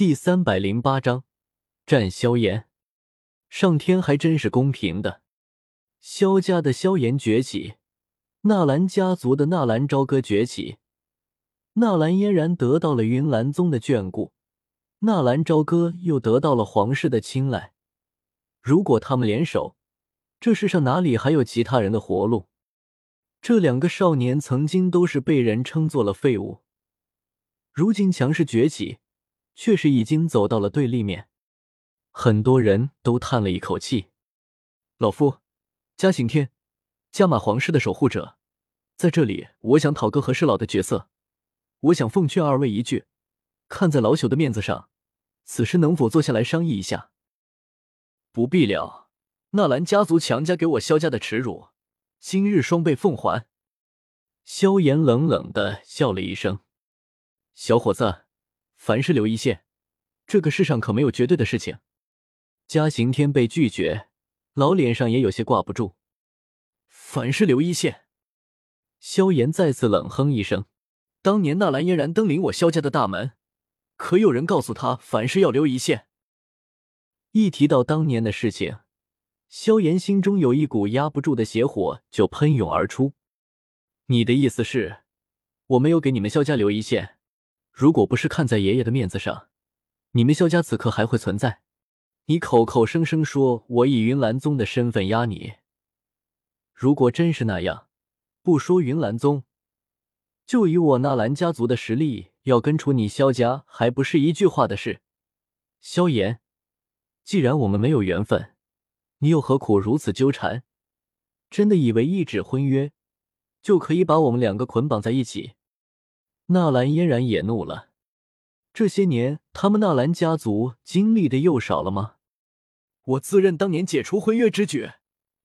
第三百零八章，战萧炎。上天还真是公平的，萧家的萧炎崛起，纳兰家族的纳兰朝歌崛起，纳兰嫣然得到了云岚宗的眷顾，纳兰朝歌又得到了皇室的青睐。如果他们联手，这世上哪里还有其他人的活路？这两个少年曾经都是被人称作了废物，如今强势崛起。却是已经走到了对立面，很多人都叹了一口气。老夫嘉刑天，加马皇室的守护者，在这里，我想讨个和事佬的角色。我想奉劝二位一句，看在老朽的面子上，此事能否坐下来商议一下？不必了，纳兰家族强加给我萧家的耻辱，今日双倍奉还。萧炎冷冷的笑了一声：“小伙子。”凡事留一线，这个世上可没有绝对的事情。嘉刑天被拒绝，老脸上也有些挂不住。凡事留一线，萧炎再次冷哼一声。当年纳兰嫣然登临我萧家的大门，可有人告诉他凡事要留一线？一提到当年的事情，萧炎心中有一股压不住的邪火就喷涌而出。你的意思是，我没有给你们萧家留一线？如果不是看在爷爷的面子上，你们萧家此刻还会存在？你口口声声说我以云岚宗的身份压你，如果真是那样，不说云岚宗，就以我纳兰家族的实力，要根除你萧家还不是一句话的事。萧炎，既然我们没有缘分，你又何苦如此纠缠？真的以为一纸婚约就可以把我们两个捆绑在一起？纳兰嫣然也怒了，这些年他们纳兰家族经历的又少了吗？我自认当年解除婚约之举，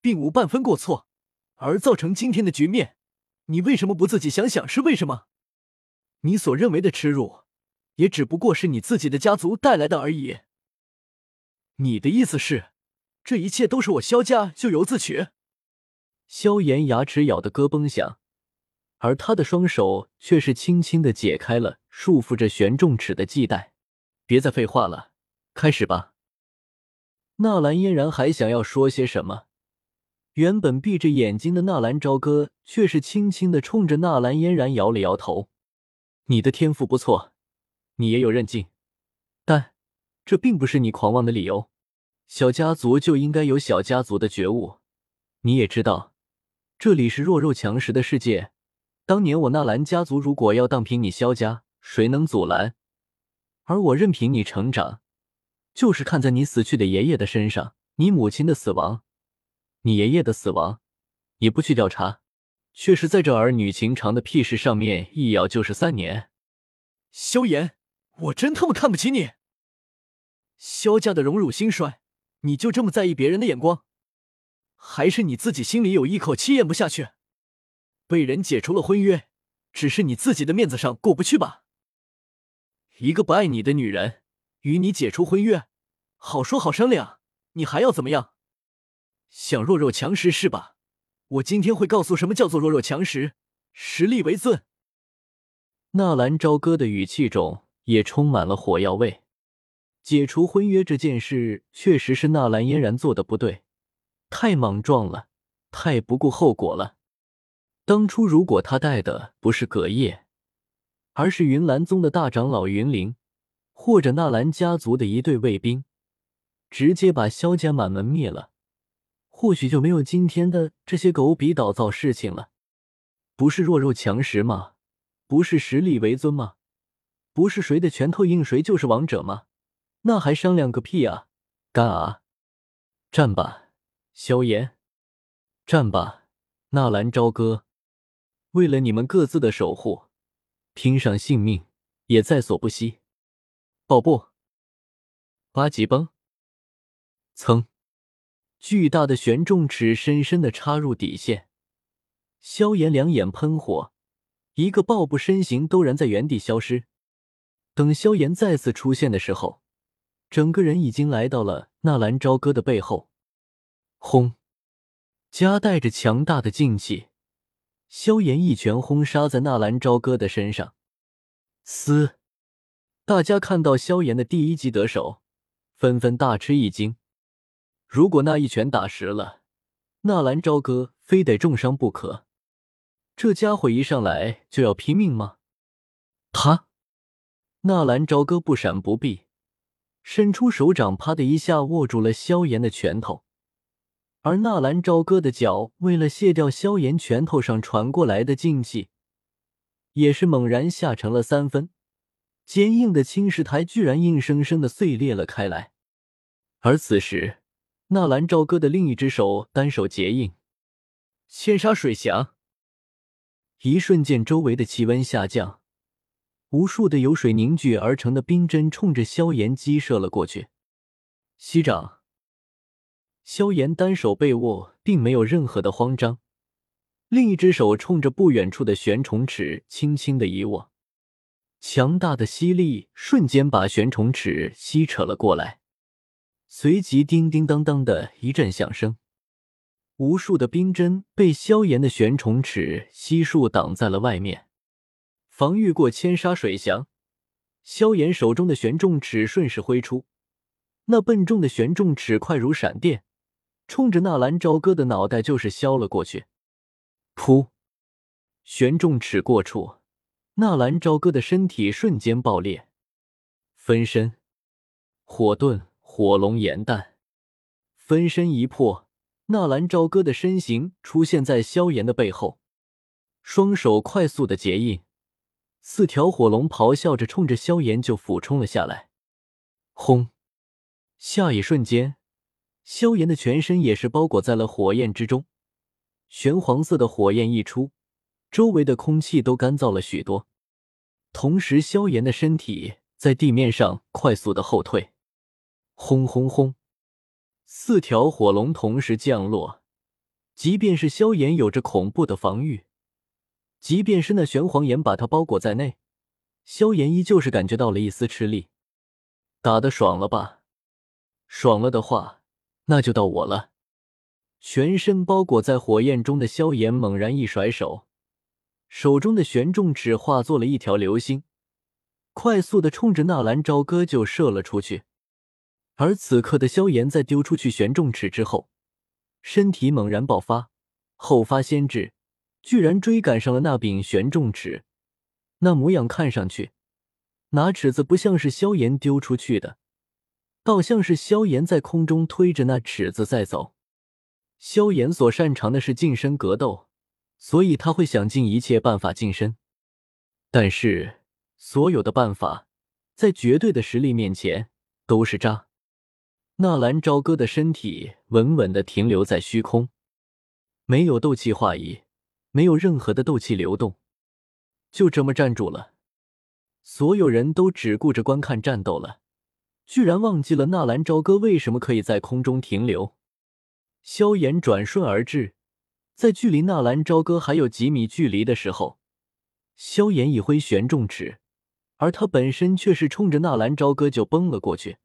并无半分过错，而造成今天的局面，你为什么不自己想想是为什么？你所认为的耻辱，也只不过是你自己的家族带来的而已。你的意思是，这一切都是我萧家咎由自取？萧炎牙齿咬得咯嘣响。而他的双手却是轻轻的解开了束缚着玄重尺的系带。别再废话了，开始吧。纳兰嫣然还想要说些什么，原本闭着眼睛的纳兰朝歌却是轻轻的冲着纳兰嫣然摇了摇头：“你的天赋不错，你也有韧劲，但这并不是你狂妄的理由。小家族就应该有小家族的觉悟。你也知道，这里是弱肉强食的世界。”当年我纳兰家族如果要荡平你萧家，谁能阻拦？而我任凭你成长，就是看在你死去的爷爷的身上，你母亲的死亡，你爷爷的死亡，也不去调查，却是在这儿女情长的屁事上面一咬就是三年。萧炎，我真他妈看不起你！萧家的荣辱兴衰，你就这么在意别人的眼光？还是你自己心里有一口气咽不下去？被人解除了婚约，只是你自己的面子上过不去吧？一个不爱你的女人与你解除婚约，好说好商量，你还要怎么样？想弱肉强食是吧？我今天会告诉什么叫做弱肉强食，实力为尊。纳兰朝歌的语气中也充满了火药味。解除婚约这件事确实是纳兰嫣然做的不对，太莽撞了，太不顾后果了。当初如果他带的不是葛叶，而是云岚宗的大长老云灵，或者纳兰家族的一队卫兵，直接把萧家满门灭了，或许就没有今天的这些狗比倒灶事情了。不是弱肉强食吗？不是实力为尊吗？不是谁的拳头硬谁就是王者吗？那还商量个屁啊！干啊！战吧，萧炎！战吧，纳兰朝歌！为了你们各自的守护，拼上性命也在所不惜。爆不，八级崩，噌！巨大的玄重尺深深的插入底线，萧炎两眼喷火，一个爆步身形陡然在原地消失。等萧炎再次出现的时候，整个人已经来到了纳兰朝歌的背后。轰！夹带着强大的劲气。萧炎一拳轰杀在纳兰朝歌的身上，嘶！大家看到萧炎的第一击得手，纷纷大吃一惊。如果那一拳打实了，纳兰朝歌非得重伤不可。这家伙一上来就要拼命吗？他，纳兰朝歌不闪不避，伸出手掌，啪的一下握住了萧炎的拳头。而纳兰朝歌的脚为了卸掉萧炎拳头上传过来的劲气，也是猛然下沉了三分。坚硬的青石台居然硬生生的碎裂了开来。而此时，纳兰朝歌的另一只手单手结印，千沙水翔。一瞬间，周围的气温下降，无数的由水凝聚而成的冰针冲着萧炎击射了过去。息掌。萧炎单手被握，并没有任何的慌张，另一只手冲着不远处的玄虫尺轻轻的一握，强大的吸力瞬间把玄虫尺吸扯了过来，随即叮叮当当的一阵响声，无数的冰针被萧炎的玄虫尺悉数挡在了外面，防御过千沙水翔，萧炎手中的玄重尺顺势挥出，那笨重的玄重尺快如闪电。冲着纳兰朝歌的脑袋就是削了过去，噗！玄重尺过处，纳兰朝歌的身体瞬间爆裂，分身火遁、火龙、炎弹，分身一破，纳兰朝歌的身形出现在萧炎的背后，双手快速的结印，四条火龙咆哮着冲着萧炎就俯冲了下来，轰！下一瞬间。萧炎的全身也是包裹在了火焰之中，玄黄色的火焰一出，周围的空气都干燥了许多。同时，萧炎的身体在地面上快速的后退，轰轰轰，四条火龙同时降落。即便是萧炎有着恐怖的防御，即便是那玄黄炎把他包裹在内，萧炎依旧是感觉到了一丝吃力。打得爽了吧？爽了的话。那就到我了！全身包裹在火焰中的萧炎猛然一甩手，手中的玄重尺化作了一条流星，快速的冲着纳兰朝歌就射了出去。而此刻的萧炎在丢出去玄重尺之后，身体猛然爆发，后发先至，居然追赶上了那柄玄重尺。那模样看上去，拿尺子不像是萧炎丢出去的。倒像是萧炎在空中推着那尺子在走。萧炎所擅长的是近身格斗，所以他会想尽一切办法近身。但是，所有的办法在绝对的实力面前都是渣。纳兰朝歌的身体稳稳的停留在虚空，没有斗气化移，没有任何的斗气流动，就这么站住了。所有人都只顾着观看战斗了。居然忘记了纳兰朝歌为什么可以在空中停留。萧炎转瞬而至，在距离纳兰朝歌还有几米距离的时候，萧炎一挥玄重尺，而他本身却是冲着纳兰朝歌就崩了过去，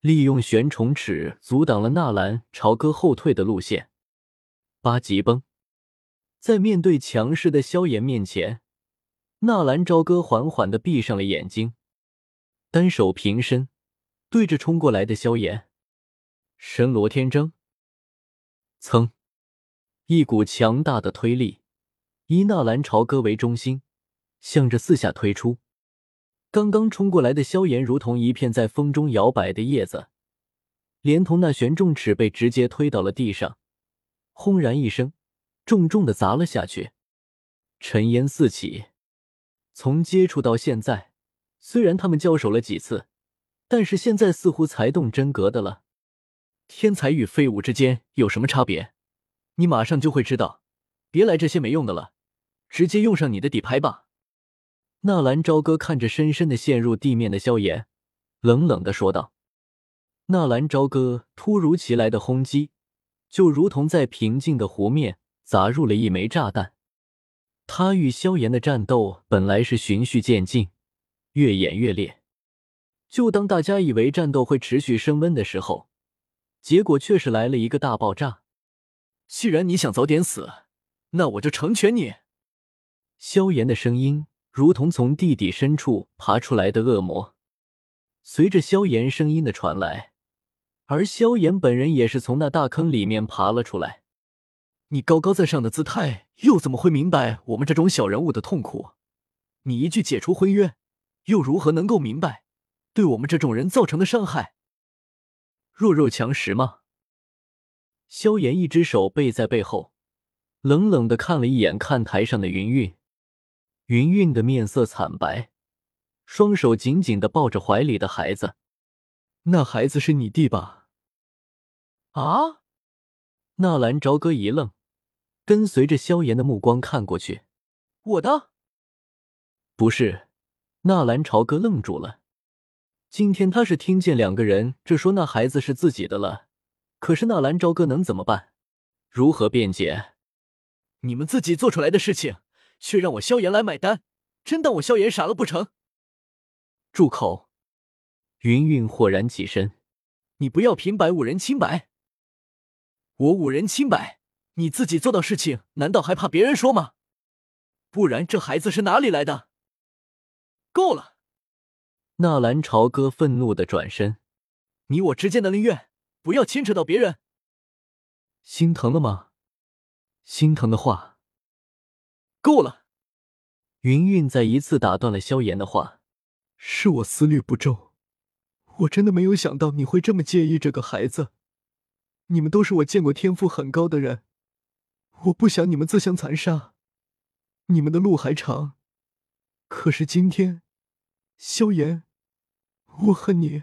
利用玄重尺阻挡了纳兰朝歌后退的路线。八级崩，在面对强势的萧炎面前，纳兰朝歌缓缓的闭上了眼睛，单手平身。对着冲过来的萧炎，神罗天征，噌，一股强大的推力以纳兰朝歌为中心，向着四下推出。刚刚冲过来的萧炎如同一片在风中摇摆的叶子，连同那玄重尺被直接推到了地上，轰然一声，重重的砸了下去，尘烟四起。从接触到现在，虽然他们交手了几次。但是现在似乎才动真格的了，天才与废物之间有什么差别？你马上就会知道。别来这些没用的了，直接用上你的底牌吧。纳兰朝歌看着深深的陷入地面的萧炎，冷冷的说道。纳兰朝歌突如其来的轰击，就如同在平静的湖面砸入了一枚炸弹。他与萧炎的战斗本来是循序渐进，越演越烈。就当大家以为战斗会持续升温的时候，结果却是来了一个大爆炸。既然你想早点死，那我就成全你。萧炎的声音如同从地底深处爬出来的恶魔。随着萧炎声音的传来，而萧炎本人也是从那大坑里面爬了出来。你高高在上的姿态，又怎么会明白我们这种小人物的痛苦？你一句解除婚约，又如何能够明白对我们这种人造成的伤害？弱肉强食吗？萧炎一只手背在背后，冷冷的看了一眼看台上的云韵，云韵的面色惨白，双手紧紧的抱着怀里的孩子。那孩子是你弟吧？啊！纳兰朝歌一愣。跟随着萧炎的目光看过去，我的不是。纳兰朝歌愣住了。今天他是听见两个人这说那孩子是自己的了，可是纳兰朝歌能怎么办？如何辩解？你们自己做出来的事情，却让我萧炎来买单，真当我萧炎傻了不成？住口！云云豁然起身，你不要平白无人清白。我五人清白。你自己做到事情，难道还怕别人说吗？不然这孩子是哪里来的？够了！纳兰朝歌愤怒的转身，你我之间的恩怨，不要牵扯到别人。心疼了吗？心疼的话，够了！云韵再一次打断了萧炎的话，是我思虑不周，我真的没有想到你会这么介意这个孩子。你们都是我见过天赋很高的人。我不想你们自相残杀，你们的路还长。可是今天，萧炎，我恨你。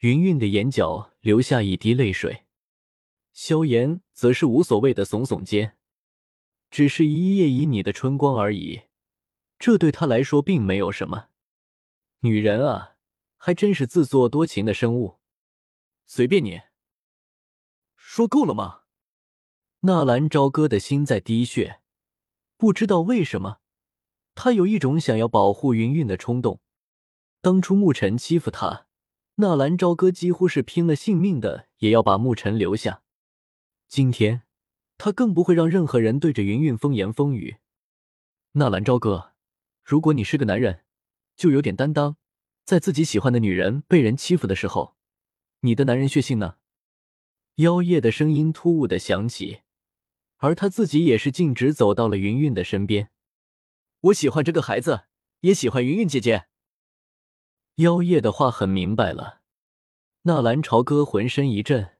云韵的眼角流下一滴泪水，萧炎则是无所谓的耸耸肩，只是一夜旖旎的春光而已，这对他来说并没有什么。女人啊，还真是自作多情的生物。随便你，说够了吗？纳兰朝歌的心在滴血，不知道为什么，他有一种想要保护云韵的冲动。当初沐尘欺负他，纳兰朝歌几乎是拼了性命的也要把沐尘留下。今天，他更不会让任何人对着云云风言风语。纳兰朝歌，如果你是个男人，就有点担当，在自己喜欢的女人被人欺负的时候，你的男人血性呢？妖夜的声音突兀的响起。而他自己也是径直走到了云云的身边。我喜欢这个孩子，也喜欢云云姐姐。妖夜的话很明白了。纳兰朝歌浑身一震，